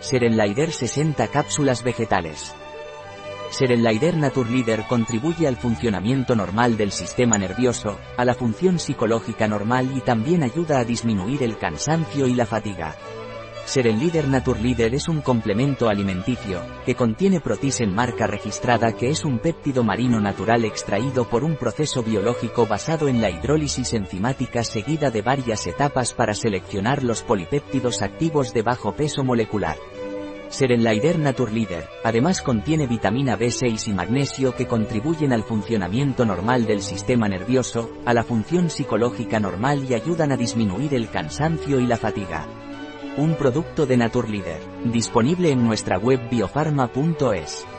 Serenlider 60 cápsulas vegetales. Serenlider Naturleader contribuye al funcionamiento normal del sistema nervioso, a la función psicológica normal y también ayuda a disminuir el cansancio y la fatiga. Serenleader Naturleader es un complemento alimenticio, que contiene Protisen marca registrada que es un péptido marino natural extraído por un proceso biológico basado en la hidrólisis enzimática seguida de varias etapas para seleccionar los polipéptidos activos de bajo peso molecular. Serenlider Naturleader, además contiene vitamina B6 y magnesio que contribuyen al funcionamiento normal del sistema nervioso, a la función psicológica normal y ayudan a disminuir el cansancio y la fatiga. Un producto de Naturleader, disponible en nuestra web biofarma.es.